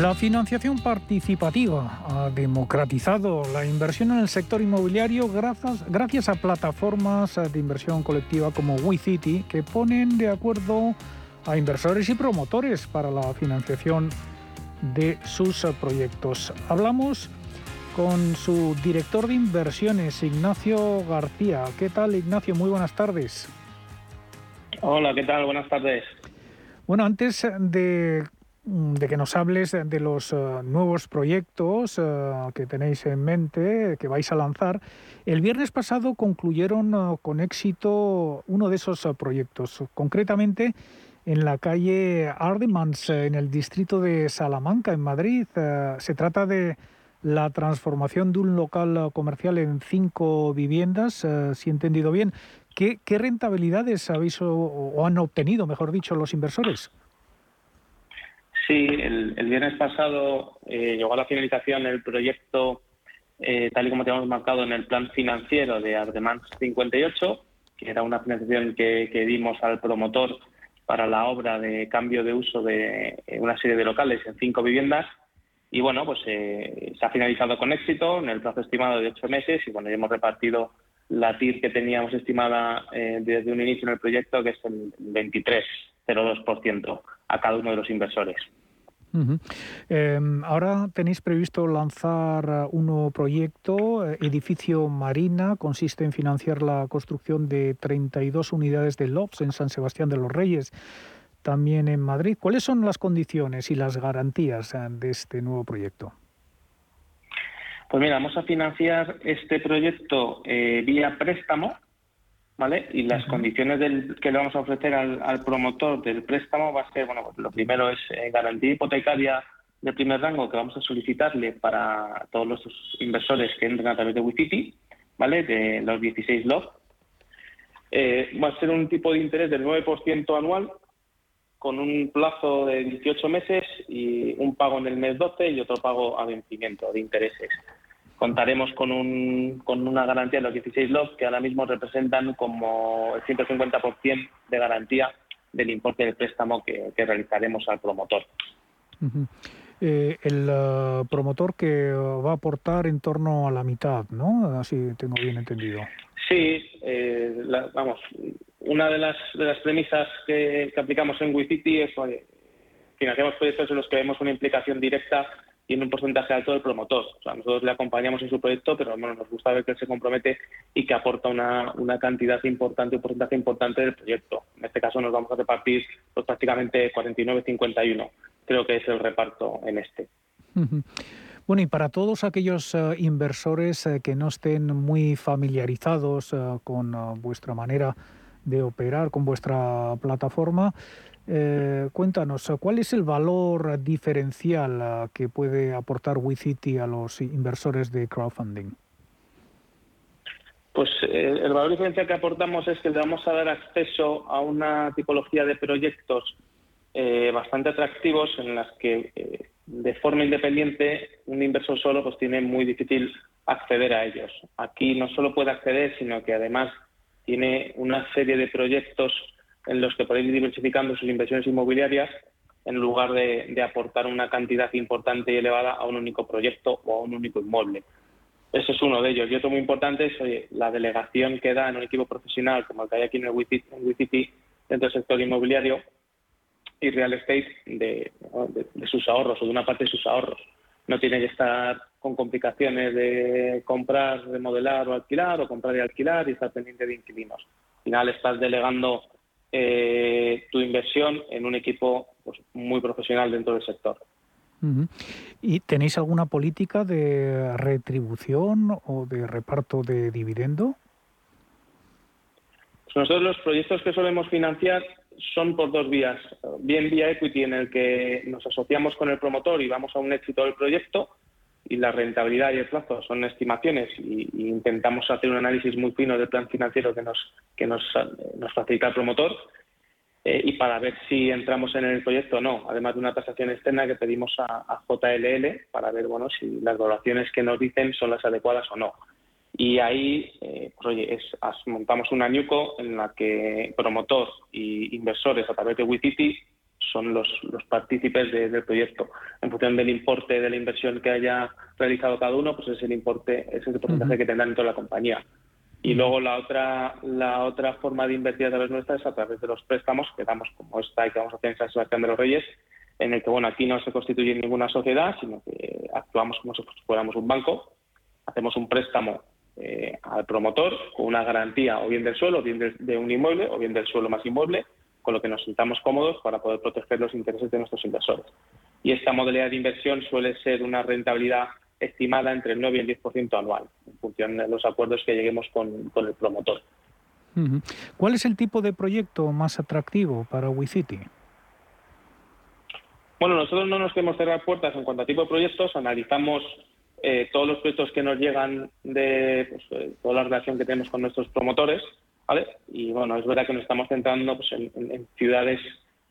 La financiación participativa ha democratizado la inversión en el sector inmobiliario gracias, gracias a plataformas de inversión colectiva como WeCity que ponen de acuerdo a inversores y promotores para la financiación de sus proyectos. Hablamos con su director de inversiones, Ignacio García. ¿Qué tal, Ignacio? Muy buenas tardes. Hola, ¿qué tal? Buenas tardes. Bueno, antes de de que nos hables de los eh, nuevos proyectos eh, que tenéis en mente, que vais a lanzar. El viernes pasado concluyeron eh, con éxito uno de esos proyectos, concretamente en la calle Ardemans, en el distrito de Salamanca, en Madrid. se trata de la transformación de un local comercial en cinco viviendas, si he entendido bien. ¿Qué, rentabilidades habéis o han obtenido, mejor dicho, los inversores? Sí, el, viernes pasado eh, llegó a la finalización el proyecto eh, tal y como teníamos marcado en el plan financiero de Ardemans 58, que era una financiación que, dimos al promotor para la obra de cambio de uso de eh, una serie de locales en cinco viviendas. Y bueno, pues se ha finalizado con éxito en el plazo estimado de ocho meses y bueno, ya hemos repartido la TIR que teníamos estimada desde un inicio en el proyecto, que es el 23,02% a cada uno de los inversores. Em, ahora tenéis previsto lanzar uh, un nuevo proyecto, eh, Edificio Marina, consiste en financiar la construcción de 32 unidades de LOPS en San Sebastián de los Reyes, también en Madrid. ¿Cuáles son las condiciones y las garantías eh, de este nuevo proyecto? Pues mira, vamos a financiar este proyecto eh, vía préstamo ¿vale? Y las condiciones del, que le vamos a ofrecer al, promotor del préstamo va a ser, bueno, pues lo primero es eh, garantía hipotecaria de primer rango que vamos a solicitarle para todos los inversores que entren a través de WeCity, ¿vale? De los 16 LOF. Eh, va a ser un tipo de interés del 9% anual con un plazo de 18 meses y un pago en el mes 12 y otro pago a vencimiento de intereses contaremos con, un, con una garantía de los 16 LOF que ahora mismo representan como el 150% de garantía del importe del préstamo que, realizaremos al promotor. Eh, el eh, promotor que va a aportar en torno a la mitad, ¿no? Así tengo bien entendido. Sí, eh, vamos, una de las, de las premisas que, aplicamos en WeCity es que financiamos proyectos en los que vemos una implicación directa tiene un porcentaje alto del promotor. O sea, nosotros le acompañamos en su proyecto, pero bueno, nos gusta ver que él se compromete y que aporta una, una cantidad importante, un porcentaje importante del proyecto. En este caso nos vamos a repartir pues, prácticamente 49-51. Creo que es el reparto en este. Bueno, y para todos aquellos eh, inversores eh, que no estén muy familiarizados eh, con vuestra manera de operar, con vuestra plataforma, eh, cuéntanos, ¿cuál es el valor diferencial ah, que puede aportar WeCity a los inversores de crowdfunding? Pues eh, el valor diferencial que aportamos es que le vamos a dar acceso a una tipología de proyectos eh, bastante atractivos en las que de forma independiente un inversor solo pues tiene muy difícil acceder a ellos. Aquí no solo puede acceder, sino que además tiene una serie de proyectos en los que podéis ir diversificando sus inversiones inmobiliarias en lugar de, aportar una cantidad importante y elevada a un único proyecto o a un único inmueble. Ese es uno de ellos. Y otro muy importante es la delegación que da en un equipo profesional como el que hay aquí en el WeCity dentro del sector inmobiliario y real estate de, sus ahorros o de una parte de sus ahorros. No tiene que estar con complicaciones de comprar, remodelar o alquilar o comprar y alquilar y estar pendiente de inquilinos. Al final estás delegando eh, tu inversión en un equipo pues, muy profesional dentro del sector. ¿Y tenéis alguna política de retribución o de reparto de dividendo? Pues nosotros los proyectos que solemos financiar son por dos vías. Bien vía equity en el que nos asociamos con el promotor y vamos a un éxito del proyecto y la rentabilidad y el plazo son estimaciones y, intentamos hacer un análisis muy fino del plan financiero que nos que nos, nos facilita el promotor eh, y para ver si entramos en el proyecto o no, además de una tasación externa que pedimos a, JLL para ver bueno si las valoraciones que nos dicen son las adecuadas o no. Y ahí eh, montamos una NUCO en la que promotor y inversores a través de WeCity son los, los partícipes del proyecto. En función del importe de la inversión que haya realizado cada uno, pues es el importe, es el porcentaje que tendrá dentro de la compañía. Y luego la otra, la otra forma de invertir a través nuestra es a través de los préstamos que damos como esta y que vamos a hacer en San Sebastián de los Reyes, en el que bueno aquí no se constituye ninguna sociedad, sino que actuamos como si fuéramos un banco, hacemos un préstamo eh, al promotor con una garantía o bien del suelo, o bien de, un inmueble, o bien del suelo más inmueble, con lo que nos sintamos cómodos para poder proteger los intereses de nuestros inversores. Y esta modalidad de inversión suele ser una rentabilidad estimada entre el 9 y el 10% anual, en función de los acuerdos que lleguemos con, el promotor. ¿Cuál es el tipo de proyecto más atractivo para WeCity? Bueno, nosotros no nos queremos cerrar puertas en cuanto a tipo de proyectos, analizamos eh, todos los proyectos que nos llegan de pues, eh, toda la relación que tenemos con nuestros promotores, ¿vale? Y bueno, es verdad que nos estamos centrando pues, en, ciudades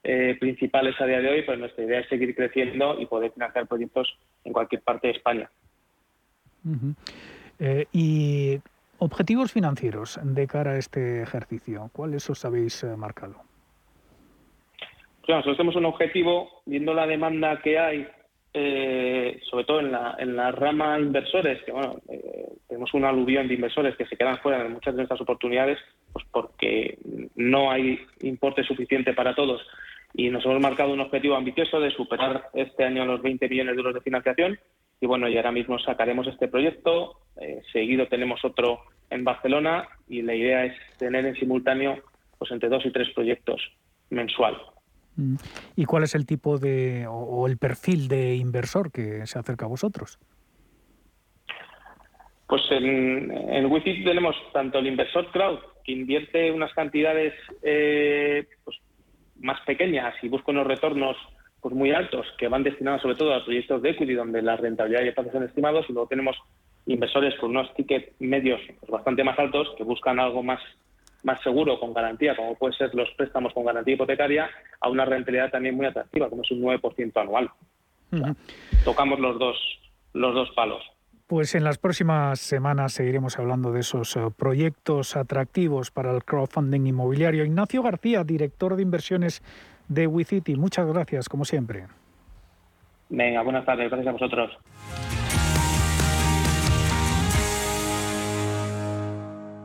eh, principales a día de hoy, pero nuestra idea es seguir creciendo y poder financiar proyectos en cualquier parte de España. y objetivos financieros de cara a este ejercicio, ¿cuáles os habéis marcado? Pues nosotros tenemos un objetivo, viendo la demanda que hay eh, sobre todo en la, en la rama inversores, que bueno, eh, tenemos una aluvión de inversores que se quedan fuera de muchas de estas oportunidades, pues porque no hay importe suficiente para todos. Y nos hemos marcado un objetivo ambicioso de superar este año los 20 millones de euros de financiación. Y bueno, y ahora mismo sacaremos este proyecto. Eh, seguido tenemos otro en Barcelona y la idea es tener en simultáneo pues entre dos y tres proyectos mensual. Mm. ¿Y cuál es el tipo de o, el perfil de inversor que se acerca a vosotros? Pues en, en Wi-Fi tenemos tanto el inversor crowd, que invierte unas cantidades eh, pues, más pequeñas y busca unos retornos pues, muy altos, que van destinados sobre todo a proyectos de equity, donde la rentabilidad y el plazo son estimados, y luego tenemos inversores con unos tickets medios pues, bastante más altos, que buscan algo más más seguro con garantía, como pueden ser los préstamos con garantía hipotecaria, a una rentabilidad también muy atractiva, como es un 9% anual. tocamos los dos, los dos palos. Pues en las próximas semanas seguiremos hablando de esos eh, proyectos atractivos para el crowdfunding inmobiliario. Ignacio García, director de inversiones de WeCity, muchas gracias, como siempre. Venga, buenas tardes, gracias a vosotros.